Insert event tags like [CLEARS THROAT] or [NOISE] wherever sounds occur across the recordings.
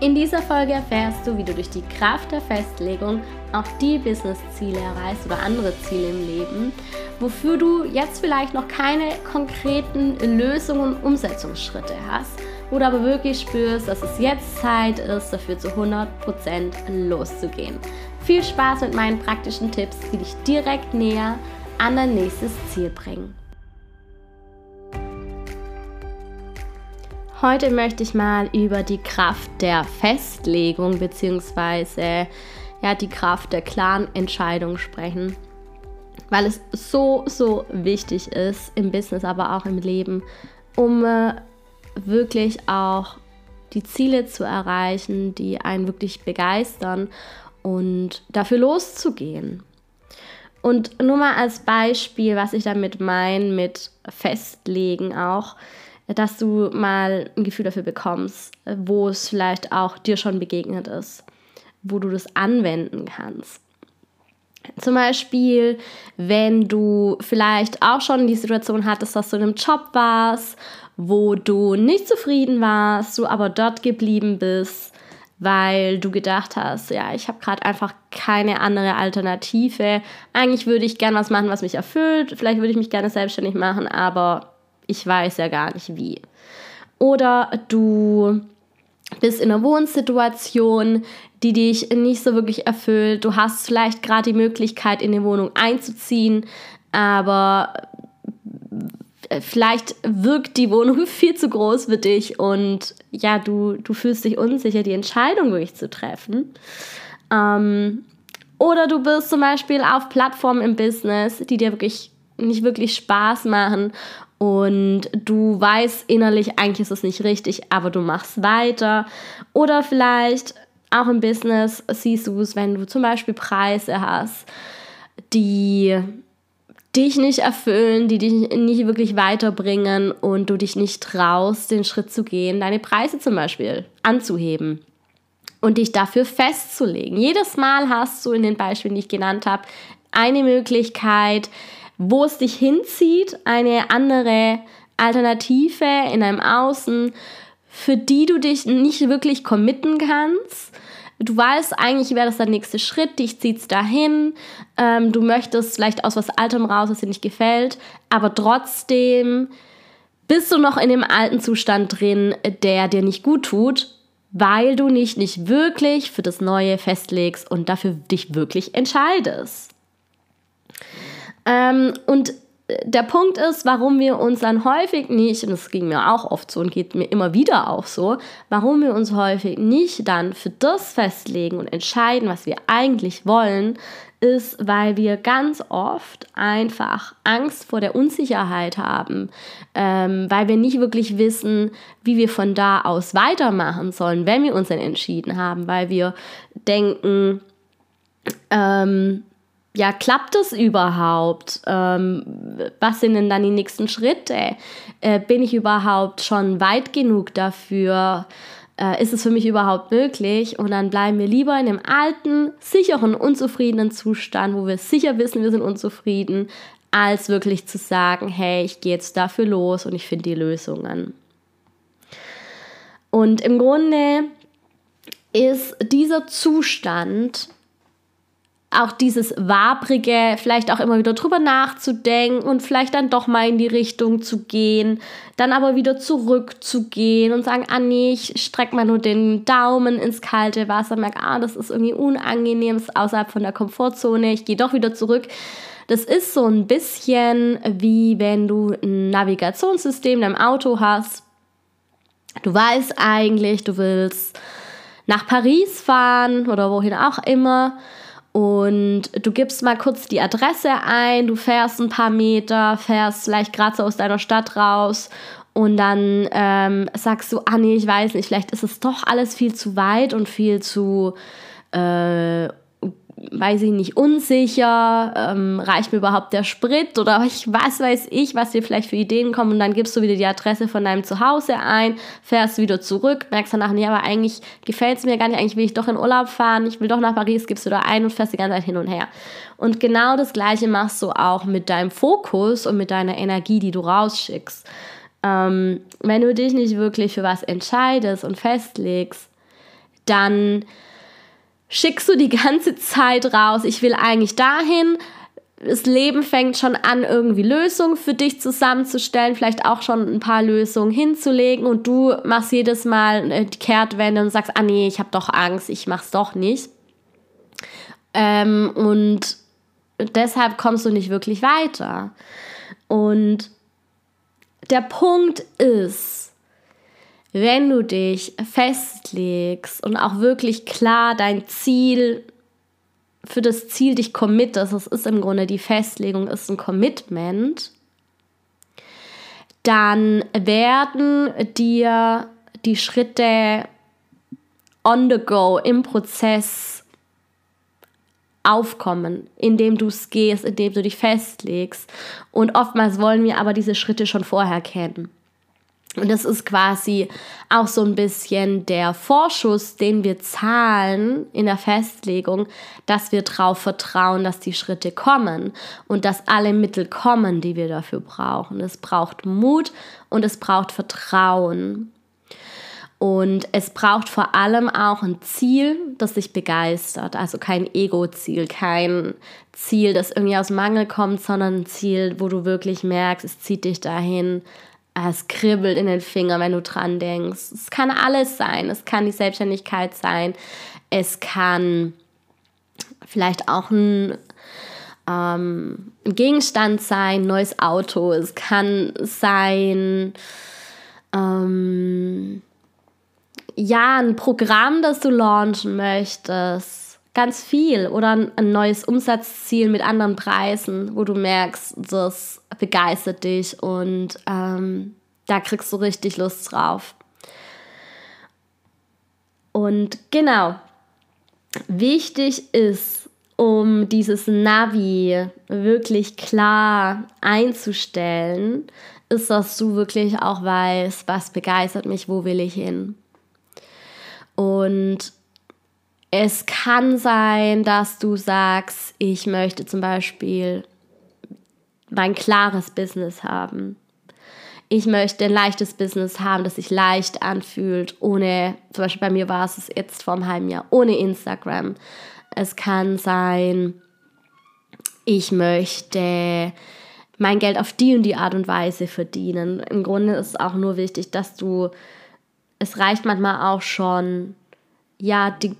In dieser Folge erfährst du, wie du durch die Kraft der Festlegung auch die Business-Ziele erreichst oder andere Ziele im Leben, wofür du jetzt vielleicht noch keine konkreten Lösungen und Umsetzungsschritte hast, du aber wirklich spürst, dass es jetzt Zeit ist, dafür zu 100% loszugehen. Viel Spaß mit meinen praktischen Tipps, die dich direkt näher an dein nächstes Ziel bringen. Heute möchte ich mal über die Kraft der Festlegung bzw. Ja, die Kraft der klaren Entscheidung sprechen, weil es so, so wichtig ist im Business, aber auch im Leben, um äh, wirklich auch die Ziele zu erreichen, die einen wirklich begeistern und dafür loszugehen. Und nur mal als Beispiel, was ich damit meine mit Festlegen auch dass du mal ein Gefühl dafür bekommst, wo es vielleicht auch dir schon begegnet ist, wo du das anwenden kannst. Zum Beispiel, wenn du vielleicht auch schon die Situation hattest, dass du in einem Job warst, wo du nicht zufrieden warst, du aber dort geblieben bist, weil du gedacht hast, ja, ich habe gerade einfach keine andere Alternative. Eigentlich würde ich gerne was machen, was mich erfüllt. Vielleicht würde ich mich gerne selbstständig machen, aber ich weiß ja gar nicht wie. Oder du bist in einer Wohnsituation, die dich nicht so wirklich erfüllt. Du hast vielleicht gerade die Möglichkeit, in eine Wohnung einzuziehen, aber vielleicht wirkt die Wohnung [LAUGHS] viel zu groß für dich und ja, du, du fühlst dich unsicher, die Entscheidung wirklich zu treffen. Ähm, oder du bist zum Beispiel auf Plattformen im Business, die dir wirklich nicht wirklich Spaß machen und du weißt innerlich, eigentlich ist es nicht richtig, aber du machst weiter. Oder vielleicht auch im Business siehst du es, wenn du zum Beispiel Preise hast, die dich nicht erfüllen, die dich nicht wirklich weiterbringen und du dich nicht traust, den Schritt zu gehen, deine Preise zum Beispiel anzuheben und dich dafür festzulegen. Jedes Mal hast du in den Beispielen, die ich genannt habe, eine Möglichkeit, wo es dich hinzieht, eine andere Alternative in einem Außen, für die du dich nicht wirklich committen kannst. Du weißt eigentlich, wäre das der nächste Schritt, dich zieht es dahin, ähm, du möchtest vielleicht aus was Altem raus, was dir nicht gefällt, aber trotzdem bist du noch in dem alten Zustand drin, der dir nicht gut tut, weil du nicht, nicht wirklich für das Neue festlegst und dafür dich wirklich entscheidest. Ähm, und der Punkt ist, warum wir uns dann häufig nicht, und das ging mir auch oft so und geht mir immer wieder auch so, warum wir uns häufig nicht dann für das festlegen und entscheiden, was wir eigentlich wollen, ist, weil wir ganz oft einfach Angst vor der Unsicherheit haben, ähm, weil wir nicht wirklich wissen, wie wir von da aus weitermachen sollen, wenn wir uns dann entschieden haben, weil wir denken, ähm, ja, klappt das überhaupt? Ähm, was sind denn dann die nächsten Schritte? Äh, bin ich überhaupt schon weit genug dafür? Äh, ist es für mich überhaupt möglich? Und dann bleiben wir lieber in dem alten, sicheren, unzufriedenen Zustand, wo wir sicher wissen, wir sind unzufrieden, als wirklich zu sagen, hey, ich gehe jetzt dafür los und ich finde die Lösungen. Und im Grunde ist dieser Zustand auch dieses Wabrige, vielleicht auch immer wieder drüber nachzudenken und vielleicht dann doch mal in die Richtung zu gehen, dann aber wieder zurückzugehen und sagen, ah nee, ich strecke mal nur den Daumen ins kalte Wasser, merke, ah, das ist irgendwie unangenehm, ist außerhalb von der Komfortzone, ich gehe doch wieder zurück. Das ist so ein bisschen wie wenn du ein Navigationssystem in deinem Auto hast. Du weißt eigentlich, du willst nach Paris fahren oder wohin auch immer und du gibst mal kurz die Adresse ein, du fährst ein paar Meter, fährst vielleicht gerade so aus deiner Stadt raus und dann ähm, sagst du, ah nee, ich weiß nicht, vielleicht ist es doch alles viel zu weit und viel zu äh, weiß ich nicht, unsicher, ähm, reicht mir überhaupt der Sprit oder ich, was weiß ich, was dir vielleicht für Ideen kommen und dann gibst du wieder die Adresse von deinem Zuhause ein, fährst wieder zurück, merkst danach, nee, aber eigentlich gefällt es mir gar nicht, eigentlich will ich doch in Urlaub fahren, ich will doch nach Paris, gibst du da ein und fährst die ganze Zeit hin und her. Und genau das Gleiche machst du auch mit deinem Fokus und mit deiner Energie, die du rausschickst. Ähm, wenn du dich nicht wirklich für was entscheidest und festlegst, dann schickst du die ganze Zeit raus, ich will eigentlich dahin. Das Leben fängt schon an, irgendwie Lösungen für dich zusammenzustellen, vielleicht auch schon ein paar Lösungen hinzulegen und du machst jedes Mal die Kehrtwende und sagst, ah nee, ich habe doch Angst, ich mach's doch nicht. Ähm, und deshalb kommst du nicht wirklich weiter. Und der Punkt ist, wenn du dich festlegst und auch wirklich klar dein Ziel für das Ziel dich committest, das ist im Grunde die Festlegung, ist ein Commitment, dann werden dir die Schritte on the go im Prozess aufkommen, indem du es gehst, indem du dich festlegst. Und oftmals wollen wir aber diese Schritte schon vorher kennen. Und das ist quasi auch so ein bisschen der Vorschuss, den wir zahlen in der Festlegung, dass wir darauf vertrauen, dass die Schritte kommen und dass alle Mittel kommen, die wir dafür brauchen. Es braucht Mut und es braucht Vertrauen. Und es braucht vor allem auch ein Ziel, das dich begeistert. Also kein Ego-Ziel, kein Ziel, das irgendwie aus Mangel kommt, sondern ein Ziel, wo du wirklich merkst, es zieht dich dahin, es kribbelt in den Fingern, wenn du dran denkst. Es kann alles sein. Es kann die Selbstständigkeit sein. Es kann vielleicht auch ein, ähm, Gegenstand sein, ein neues Auto. Es kann sein, ähm, ja, ein Programm, das du launchen möchtest ganz viel oder ein neues Umsatzziel mit anderen Preisen, wo du merkst, das begeistert dich und ähm, da kriegst du richtig Lust drauf. Und genau, wichtig ist, um dieses Navi wirklich klar einzustellen, ist, dass du wirklich auch weißt, was begeistert mich, wo will ich hin. Und es kann sein, dass du sagst, ich möchte zum Beispiel mein klares Business haben. Ich möchte ein leichtes Business haben, das sich leicht anfühlt, ohne, zum Beispiel bei mir war es jetzt vor einem halben Jahr, ohne Instagram. Es kann sein, ich möchte mein Geld auf die und die Art und Weise verdienen. Im Grunde ist es auch nur wichtig, dass du, es reicht manchmal auch schon, ja, die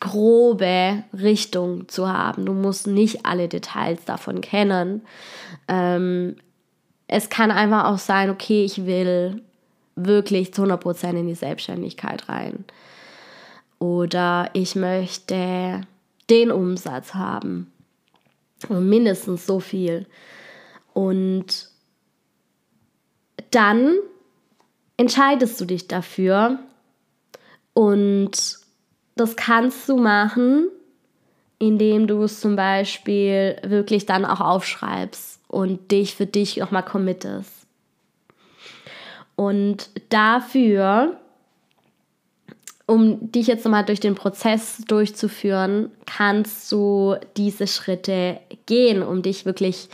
grobe Richtung zu haben. Du musst nicht alle Details davon kennen. Ähm, es kann einfach auch sein, okay, ich will wirklich zu 100% in die Selbstständigkeit rein. Oder ich möchte den Umsatz haben. Und mindestens so viel. Und dann entscheidest du dich dafür und das kannst du machen, indem du es zum Beispiel wirklich dann auch aufschreibst und dich für dich nochmal committest. Und dafür, um dich jetzt nochmal durch den Prozess durchzuführen, kannst du diese Schritte gehen, um dich wirklich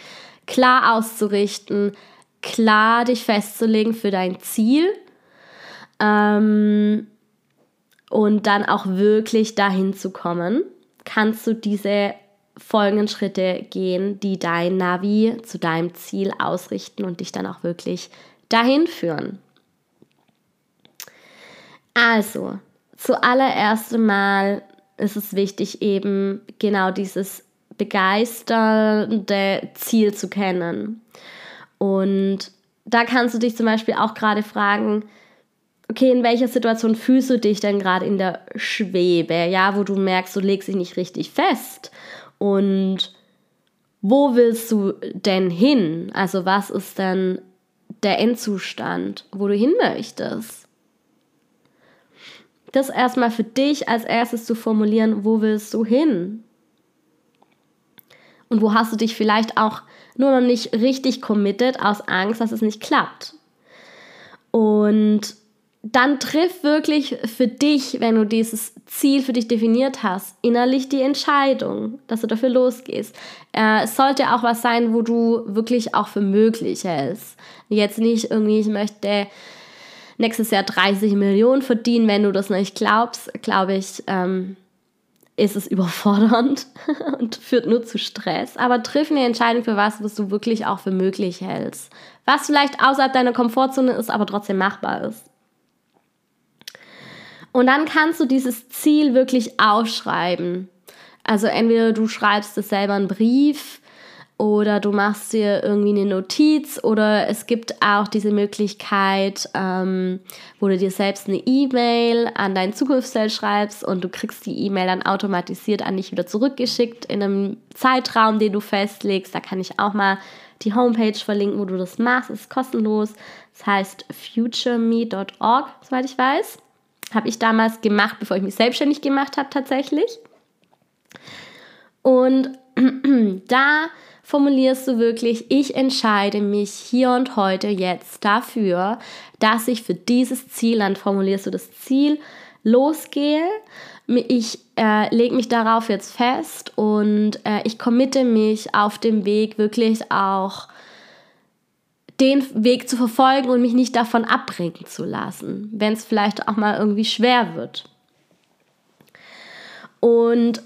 klar auszurichten, klar dich festzulegen für dein Ziel. Ähm, und dann auch wirklich dahin zu kommen, kannst du diese folgenden Schritte gehen, die dein Navi zu deinem Ziel ausrichten und dich dann auch wirklich dahin führen. Also, zuallererst Mal ist es wichtig, eben genau dieses begeisternde Ziel zu kennen. Und da kannst du dich zum Beispiel auch gerade fragen, okay, in welcher Situation fühlst du dich denn gerade in der Schwebe, ja, wo du merkst, du legst dich nicht richtig fest und wo willst du denn hin? Also was ist denn der Endzustand, wo du hin möchtest? das erstmal für dich als erstes zu formulieren, wo willst du hin? Und wo hast du dich vielleicht auch nur noch nicht richtig committed aus Angst, dass es nicht klappt? Und dann triff wirklich für dich, wenn du dieses Ziel für dich definiert hast, innerlich die Entscheidung, dass du dafür losgehst. Äh, es sollte auch was sein, wo du wirklich auch für möglich hältst. Jetzt nicht irgendwie, ich möchte nächstes Jahr 30 Millionen verdienen, wenn du das nicht glaubst, glaube ich, ähm, ist es [LAUGHS] überfordernd [LAUGHS] und führt nur zu Stress. Aber triff eine Entscheidung für was, was du wirklich auch für möglich hältst. Was vielleicht außerhalb deiner Komfortzone ist, aber trotzdem machbar ist. Und dann kannst du dieses Ziel wirklich aufschreiben. Also entweder du schreibst es selber einen Brief oder du machst dir irgendwie eine Notiz oder es gibt auch diese Möglichkeit, ähm, wo du dir selbst eine E-Mail an dein Zukunftsfeld schreibst und du kriegst die E-Mail dann automatisiert an dich wieder zurückgeschickt in einem Zeitraum, den du festlegst. Da kann ich auch mal die Homepage verlinken, wo du das machst. Es ist kostenlos. Das heißt futureme.org, soweit ich weiß. Habe ich damals gemacht, bevor ich mich selbstständig gemacht habe tatsächlich. Und [CLEARS THROAT] da formulierst du wirklich, ich entscheide mich hier und heute jetzt dafür, dass ich für dieses Ziel, dann formulierst du das Ziel, losgehe. Ich äh, lege mich darauf jetzt fest und äh, ich committe mich auf dem Weg wirklich auch den Weg zu verfolgen und mich nicht davon abbringen zu lassen, wenn es vielleicht auch mal irgendwie schwer wird. Und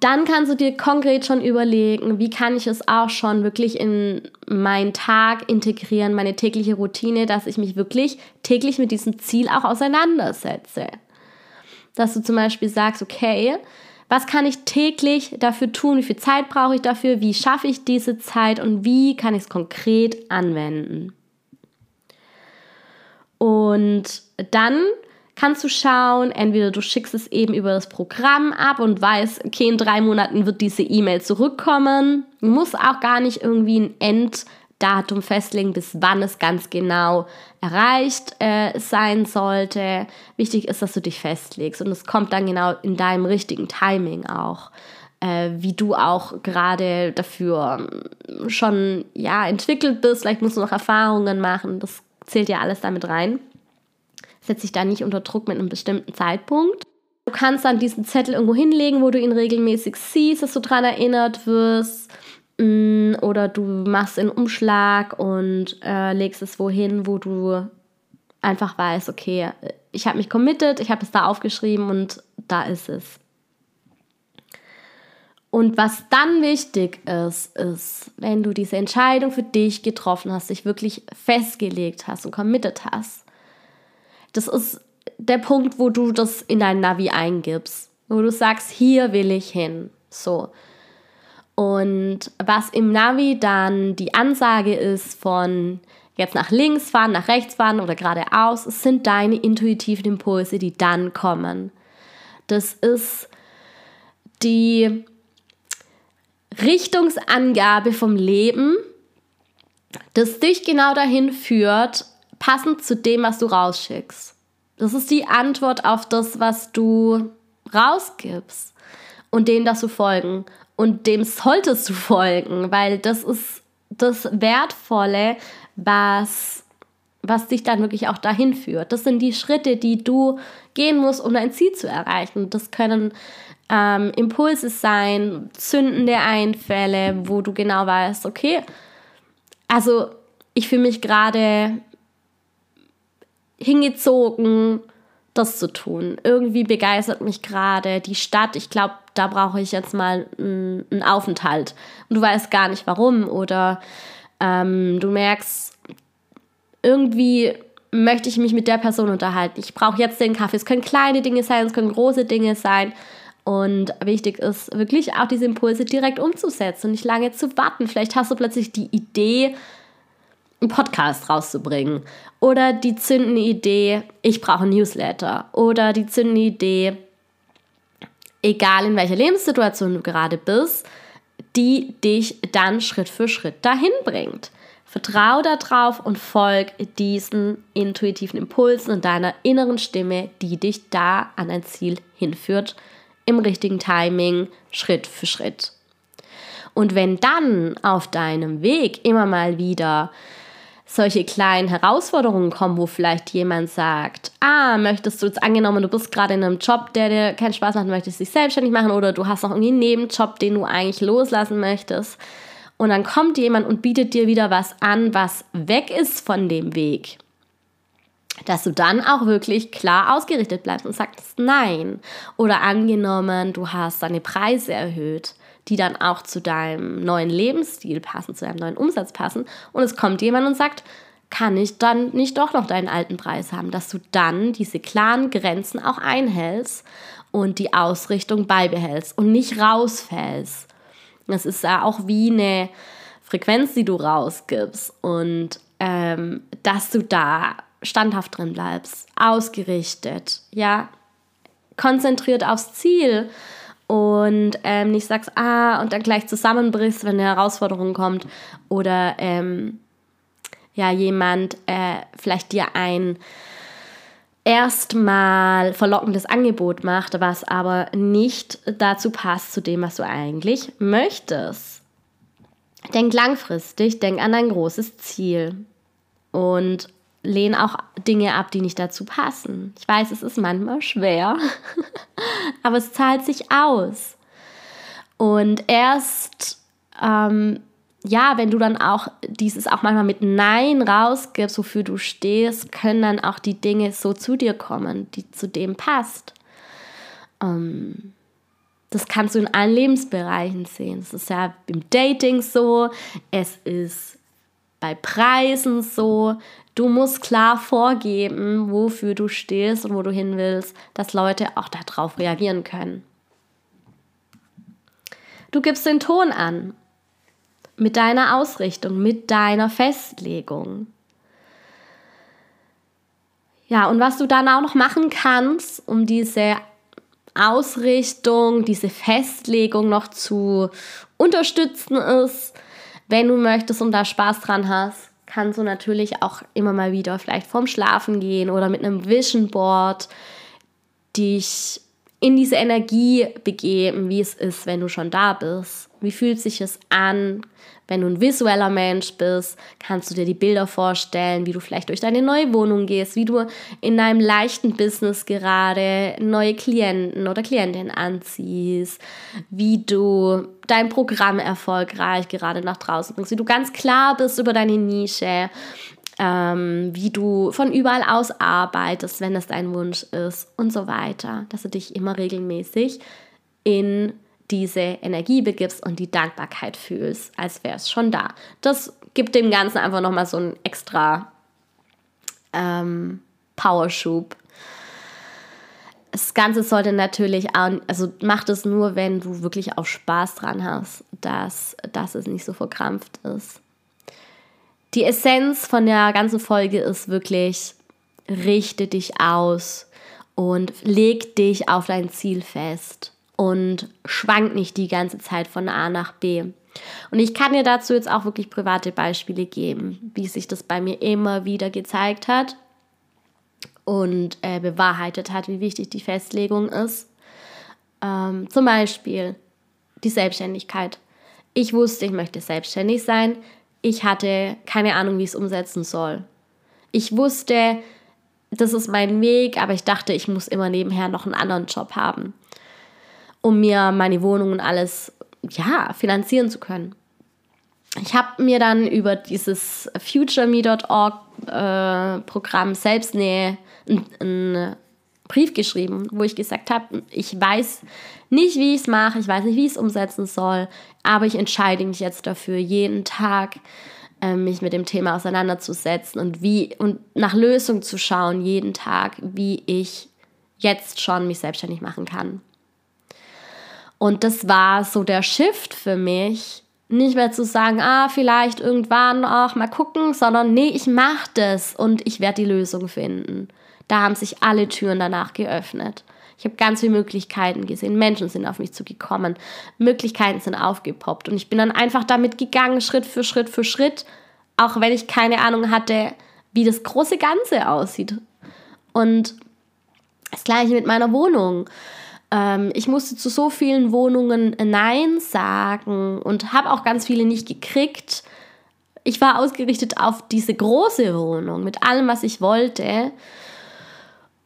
dann kannst du dir konkret schon überlegen, wie kann ich es auch schon wirklich in meinen Tag integrieren, meine tägliche Routine, dass ich mich wirklich täglich mit diesem Ziel auch auseinandersetze. Dass du zum Beispiel sagst, okay, was kann ich täglich dafür tun? Wie viel Zeit brauche ich dafür? Wie schaffe ich diese Zeit und wie kann ich es konkret anwenden? Und dann kannst du schauen, entweder du schickst es eben über das Programm ab und weißt, okay, in drei Monaten wird diese E-Mail zurückkommen. Du musst auch gar nicht irgendwie ein Enddatum festlegen, bis wann es ganz genau erreicht äh, sein sollte. Wichtig ist, dass du dich festlegst und es kommt dann genau in deinem richtigen Timing auch. Äh, wie du auch gerade dafür schon ja, entwickelt bist. Vielleicht musst du noch Erfahrungen machen. Das zählt ja alles damit rein setzt sich da nicht unter Druck mit einem bestimmten Zeitpunkt. Du kannst dann diesen Zettel irgendwo hinlegen, wo du ihn regelmäßig siehst, dass du daran erinnert wirst. Oder du machst einen Umschlag und äh, legst es wohin, wo du einfach weißt, okay, ich habe mich committed, ich habe es da aufgeschrieben und da ist es. Und was dann wichtig ist, ist, wenn du diese Entscheidung für dich getroffen hast, dich wirklich festgelegt hast und committed hast, das ist der Punkt, wo du das in dein Navi eingibst, wo du sagst, hier will ich hin. So. Und was im Navi dann die Ansage ist von jetzt nach links fahren, nach rechts fahren oder geradeaus, sind deine intuitiven Impulse, die dann kommen. Das ist die Richtungsangabe vom Leben, das dich genau dahin führt, passend zu dem, was du rausschickst. Das ist die Antwort auf das, was du rausgibst. Und dem darfst du folgen. Und dem solltest du folgen, weil das ist das Wertvolle, was, was dich dann wirklich auch dahin führt. Das sind die Schritte, die du gehen musst, um dein Ziel zu erreichen. Das können ähm, Impulse sein, zündende Einfälle, wo du genau weißt, okay, also ich fühle mich gerade hingezogen, das zu tun. Irgendwie begeistert mich gerade die Stadt. Ich glaube, da brauche ich jetzt mal einen Aufenthalt. Und du weißt gar nicht warum. Oder ähm, du merkst, irgendwie möchte ich mich mit der Person unterhalten. Ich brauche jetzt den Kaffee. Es können kleine Dinge sein, es können große Dinge sein. Und wichtig ist wirklich auch diese Impulse direkt umzusetzen und nicht lange zu warten. Vielleicht hast du plötzlich die Idee, einen Podcast rauszubringen. Oder die zündende Idee, ich brauche ein Newsletter. Oder die zündende Idee, egal in welcher Lebenssituation du gerade bist, die dich dann Schritt für Schritt dahin bringt. Vertrau darauf und folg diesen intuitiven Impulsen und deiner inneren Stimme, die dich da an ein Ziel hinführt, im richtigen Timing, Schritt für Schritt. Und wenn dann auf deinem Weg immer mal wieder solche kleinen Herausforderungen kommen, wo vielleicht jemand sagt, ah, möchtest du jetzt angenommen, du bist gerade in einem Job, der dir keinen Spaß macht, möchtest dich selbstständig machen oder du hast noch irgendwie einen Nebenjob, den du eigentlich loslassen möchtest. Und dann kommt jemand und bietet dir wieder was an, was weg ist von dem Weg. Dass du dann auch wirklich klar ausgerichtet bleibst und sagst Nein. Oder angenommen, du hast deine Preise erhöht die dann auch zu deinem neuen Lebensstil passen, zu deinem neuen Umsatz passen. Und es kommt jemand und sagt, kann ich dann nicht doch noch deinen alten Preis haben, dass du dann diese klaren Grenzen auch einhältst und die Ausrichtung beibehältst und nicht rausfällst. Das ist ja auch wie eine Frequenz, die du rausgibst und ähm, dass du da standhaft drin bleibst, ausgerichtet, ja, konzentriert aufs Ziel und ähm, nicht sagst, ah, und dann gleich zusammenbrichst, wenn eine Herausforderung kommt oder ähm, ja, jemand äh, vielleicht dir ein erstmal verlockendes Angebot macht, was aber nicht dazu passt zu dem, was du eigentlich möchtest. Denk langfristig, denk an dein großes Ziel und lehne auch Dinge ab, die nicht dazu passen. Ich weiß, es ist manchmal schwer, [LAUGHS] aber es zahlt sich aus. Und erst, ähm, ja, wenn du dann auch dieses auch manchmal mit Nein rausgibst, wofür du stehst, können dann auch die Dinge so zu dir kommen, die zu dem passt. Ähm, das kannst du in allen Lebensbereichen sehen. Es ist ja im Dating so, es ist bei Preisen so, Du musst klar vorgeben, wofür du stehst und wo du hin willst, dass Leute auch darauf reagieren können. Du gibst den Ton an mit deiner Ausrichtung, mit deiner Festlegung. Ja, und was du dann auch noch machen kannst, um diese Ausrichtung, diese Festlegung noch zu unterstützen, ist, wenn du möchtest und da Spaß dran hast, kannst du natürlich auch immer mal wieder vielleicht vorm Schlafen gehen oder mit einem Vision Board dich in diese Energie begeben, wie es ist, wenn du schon da bist. Wie fühlt sich es an? Wenn du ein visueller Mensch bist, kannst du dir die Bilder vorstellen, wie du vielleicht durch deine neue Wohnung gehst, wie du in deinem leichten Business gerade neue Klienten oder Klientinnen anziehst, wie du dein Programm erfolgreich gerade nach draußen bringst, wie du ganz klar bist über deine Nische, ähm, wie du von überall aus arbeitest, wenn es dein Wunsch ist und so weiter, dass du dich immer regelmäßig in diese Energie begibst und die Dankbarkeit fühlst, als wäre es schon da. Das gibt dem Ganzen einfach nochmal so einen extra ähm, Powerschub. Das Ganze sollte natürlich auch, also mach das nur, wenn du wirklich auch Spaß dran hast, dass, dass es nicht so verkrampft ist. Die Essenz von der ganzen Folge ist wirklich, richte dich aus und leg dich auf dein Ziel fest und schwank nicht die ganze Zeit von A nach B. Und ich kann dir dazu jetzt auch wirklich private Beispiele geben, wie sich das bei mir immer wieder gezeigt hat und äh, bewahrheitet hat, wie wichtig die Festlegung ist. Ähm, zum Beispiel die Selbstständigkeit. Ich wusste, ich möchte selbstständig sein. Ich hatte keine Ahnung, wie ich es umsetzen soll. Ich wusste, das ist mein Weg, aber ich dachte, ich muss immer nebenher noch einen anderen Job haben um mir meine Wohnung und alles ja, finanzieren zu können. Ich habe mir dann über dieses futureme.org äh, Programm selbst eine Brief geschrieben, wo ich gesagt habe, ich weiß nicht, wie ich es mache, ich weiß nicht, wie ich es umsetzen soll, aber ich entscheide mich jetzt dafür, jeden Tag äh, mich mit dem Thema auseinanderzusetzen und wie und nach Lösungen zu schauen, jeden Tag, wie ich jetzt schon mich selbstständig machen kann. Und das war so der Shift für mich, nicht mehr zu sagen, ah, vielleicht irgendwann auch mal gucken, sondern nee, ich mache das und ich werde die Lösung finden. Da haben sich alle Türen danach geöffnet. Ich habe ganz viele Möglichkeiten gesehen. Menschen sind auf mich zugekommen. Möglichkeiten sind aufgepoppt. Und ich bin dann einfach damit gegangen, Schritt für Schritt für Schritt, auch wenn ich keine Ahnung hatte, wie das große Ganze aussieht. Und das gleiche mit meiner Wohnung. Ähm, ich musste zu so vielen Wohnungen Nein sagen und habe auch ganz viele nicht gekriegt. Ich war ausgerichtet auf diese große Wohnung mit allem, was ich wollte.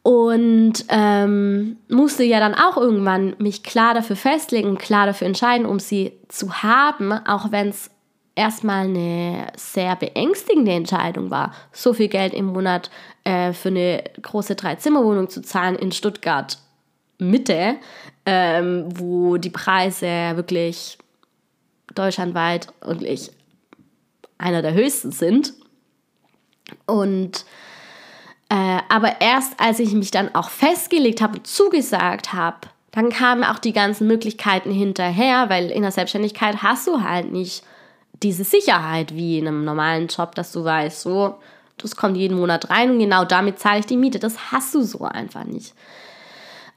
Und ähm, musste ja dann auch irgendwann mich klar dafür festlegen, klar dafür entscheiden, um sie zu haben, auch wenn es erstmal eine sehr beängstigende Entscheidung war, so viel Geld im Monat äh, für eine große Dreizimmerwohnung zu zahlen in Stuttgart Mitte, ähm, wo die Preise wirklich deutschlandweit wirklich einer der höchsten sind. Und äh, aber erst als ich mich dann auch festgelegt habe und zugesagt habe, dann kamen auch die ganzen Möglichkeiten hinterher, weil in der Selbstständigkeit hast du halt nicht diese Sicherheit wie in einem normalen Job, dass du weißt, so, das kommt jeden Monat rein und genau damit zahle ich die Miete. Das hast du so einfach nicht.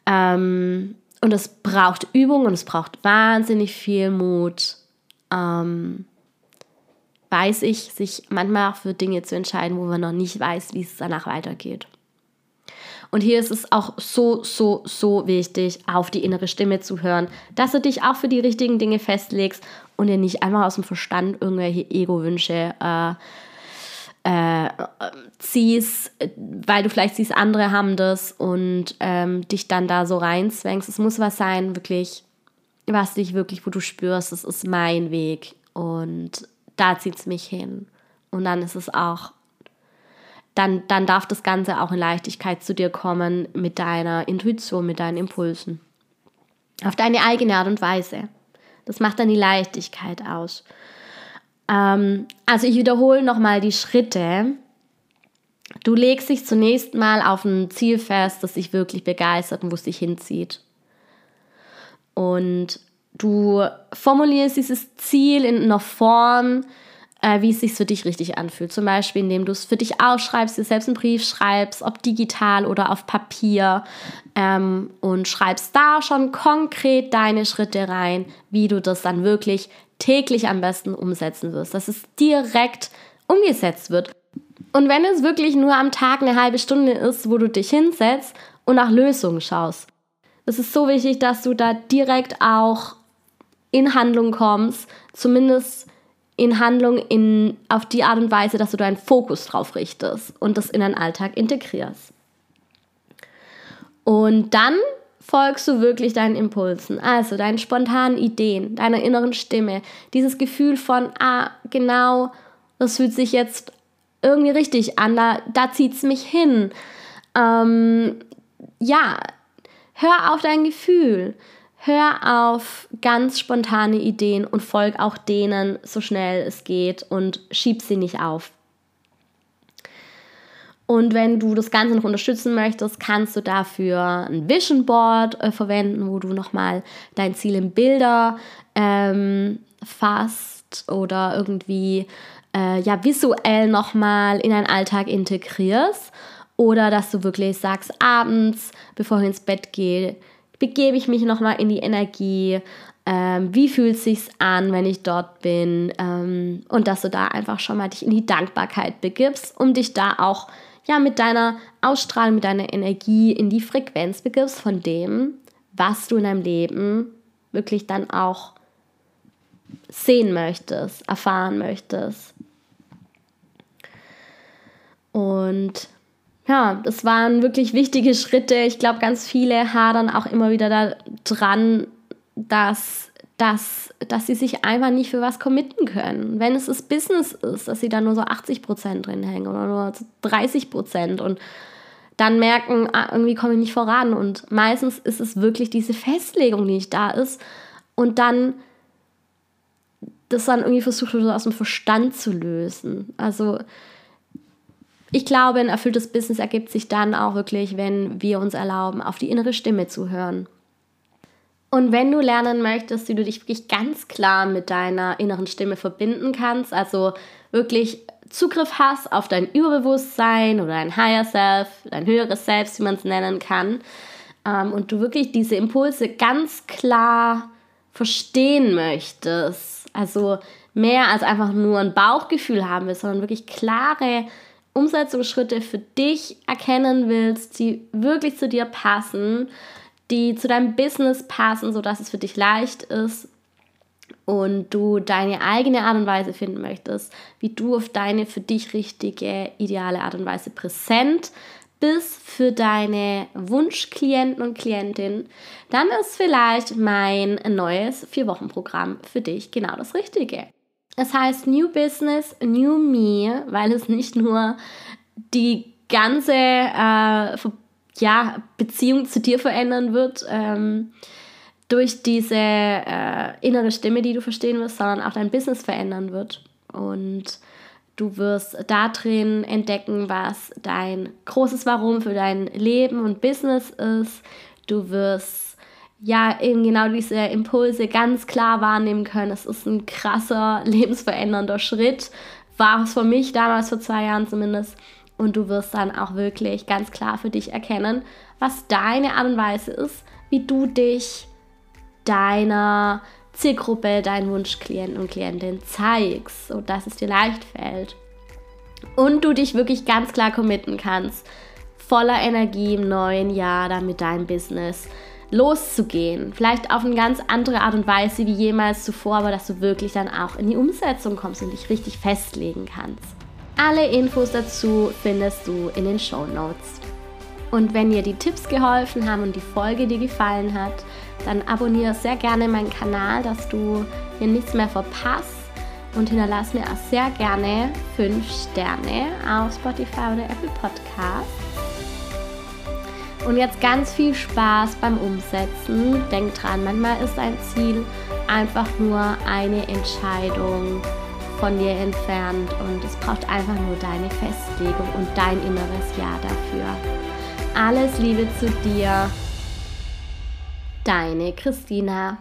Ähm, und es braucht Übung und es braucht wahnsinnig viel Mut, ähm, weiß ich, sich manchmal auch für Dinge zu entscheiden, wo man noch nicht weiß, wie es danach weitergeht. Und hier ist es auch so, so, so wichtig, auf die innere Stimme zu hören, dass du dich auch für die richtigen Dinge festlegst und dir nicht einfach aus dem Verstand irgendwelche Ego-Wünsche äh, äh, ziehst, weil du vielleicht siehst, andere haben das und ähm, dich dann da so reinzwängst. Es muss was sein, wirklich, was dich wirklich, wo du spürst, das ist mein Weg und da zieht es mich hin. Und dann ist es auch, dann, dann darf das Ganze auch in Leichtigkeit zu dir kommen mit deiner Intuition, mit deinen Impulsen. Auf deine eigene Art und Weise. Das macht dann die Leichtigkeit aus. Ähm, also ich wiederhole nochmal die Schritte. Du legst dich zunächst mal auf ein Ziel fest, das dich wirklich begeistert und wo es dich hinzieht. Und du formulierst dieses Ziel in einer Form, äh, wie es sich für dich richtig anfühlt. Zum Beispiel, indem du es für dich aufschreibst, dir selbst einen Brief schreibst, ob digital oder auf Papier ähm, und schreibst da schon konkret deine Schritte rein, wie du das dann wirklich täglich am besten umsetzen wirst, dass es direkt umgesetzt wird. Und wenn es wirklich nur am Tag eine halbe Stunde ist, wo du dich hinsetzt und nach Lösungen schaust, es ist so wichtig, dass du da direkt auch in Handlung kommst, zumindest in Handlung in, auf die Art und Weise, dass du deinen Fokus drauf richtest und das in deinen Alltag integrierst. Und dann folgst du wirklich deinen Impulsen, also deinen spontanen Ideen, deiner inneren Stimme, dieses Gefühl von, ah, genau, das fühlt sich jetzt irgendwie richtig an, da, da zieht es mich hin. Ähm, ja, hör auf dein Gefühl. Hör auf ganz spontane Ideen und folg auch denen so schnell es geht und schieb sie nicht auf. Und wenn du das Ganze noch unterstützen möchtest, kannst du dafür ein Vision Board äh, verwenden, wo du nochmal dein Ziel in Bilder ähm, fasst oder irgendwie äh, ja, visuell nochmal in deinen Alltag integrierst. Oder dass du wirklich sagst, abends, bevor ich ins Bett gehe, begebe ich mich nochmal in die Energie, ähm, wie fühlt es sich an, wenn ich dort bin ähm, und dass du da einfach schon mal dich in die Dankbarkeit begibst, um dich da auch ja mit deiner Ausstrahlung, mit deiner Energie in die Frequenz begibst von dem, was du in deinem Leben wirklich dann auch sehen möchtest, erfahren möchtest. Und ja, das waren wirklich wichtige Schritte. Ich glaube, ganz viele hadern auch immer wieder daran, dass, dass, dass sie sich einfach nicht für was committen können. Wenn es das Business ist, dass sie da nur so 80 Prozent drin hängen oder nur 30 Prozent und dann merken, ah, irgendwie komme ich nicht voran. Und meistens ist es wirklich diese Festlegung, die nicht da ist. Und dann das dann irgendwie versucht, aus dem Verstand zu lösen. Also ich glaube, ein erfülltes Business ergibt sich dann auch wirklich, wenn wir uns erlauben, auf die innere Stimme zu hören. Und wenn du lernen möchtest, wie du dich wirklich ganz klar mit deiner inneren Stimme verbinden kannst, also wirklich Zugriff hast auf dein Überbewusstsein oder dein Higher Self, dein höheres Selbst, wie man es nennen kann, ähm, und du wirklich diese Impulse ganz klar verstehen möchtest, also mehr als einfach nur ein Bauchgefühl haben willst, sondern wirklich klare Umsetzungsschritte für dich erkennen willst, die wirklich zu dir passen, die zu deinem Business passen, sodass es für dich leicht ist und du deine eigene Art und Weise finden möchtest, wie du auf deine für dich richtige, ideale Art und Weise präsent bist für deine Wunschklienten und Klientin, dann ist vielleicht mein neues Vier-Wochen-Programm für dich genau das Richtige. Es heißt New Business, New Me, weil es nicht nur die ganze äh, ja, Beziehung zu dir verändern wird ähm, durch diese äh, innere Stimme, die du verstehen wirst, sondern auch dein Business verändern wird. Und du wirst da drin entdecken, was dein großes Warum für dein Leben und Business ist. Du wirst ja, eben genau diese Impulse ganz klar wahrnehmen können. Es ist ein krasser, [LAUGHS] lebensverändernder Schritt. War es für mich damals, vor zwei Jahren zumindest. Und du wirst dann auch wirklich ganz klar für dich erkennen, was deine Art und Weise ist, wie du dich deiner Zielgruppe, deinen Wunschklienten und Klientin zeigst, sodass es dir leicht fällt. Und du dich wirklich ganz klar committen kannst, voller Energie im neuen Jahr dann mit deinem Business loszugehen. Vielleicht auf eine ganz andere Art und Weise wie jemals zuvor, aber dass du wirklich dann auch in die Umsetzung kommst und dich richtig festlegen kannst. Alle Infos dazu findest du in den Show Notes. Und wenn dir die Tipps geholfen haben und die Folge dir gefallen hat, dann abonniere sehr gerne meinen Kanal, dass du hier nichts mehr verpasst und hinterlass mir auch sehr gerne 5 Sterne auf Spotify oder Apple Podcasts. Und jetzt ganz viel Spaß beim Umsetzen. Denk dran, manchmal ist ein Ziel einfach nur eine Entscheidung von dir entfernt und es braucht einfach nur deine Festlegung und dein inneres Ja dafür. Alles Liebe zu dir, deine Christina.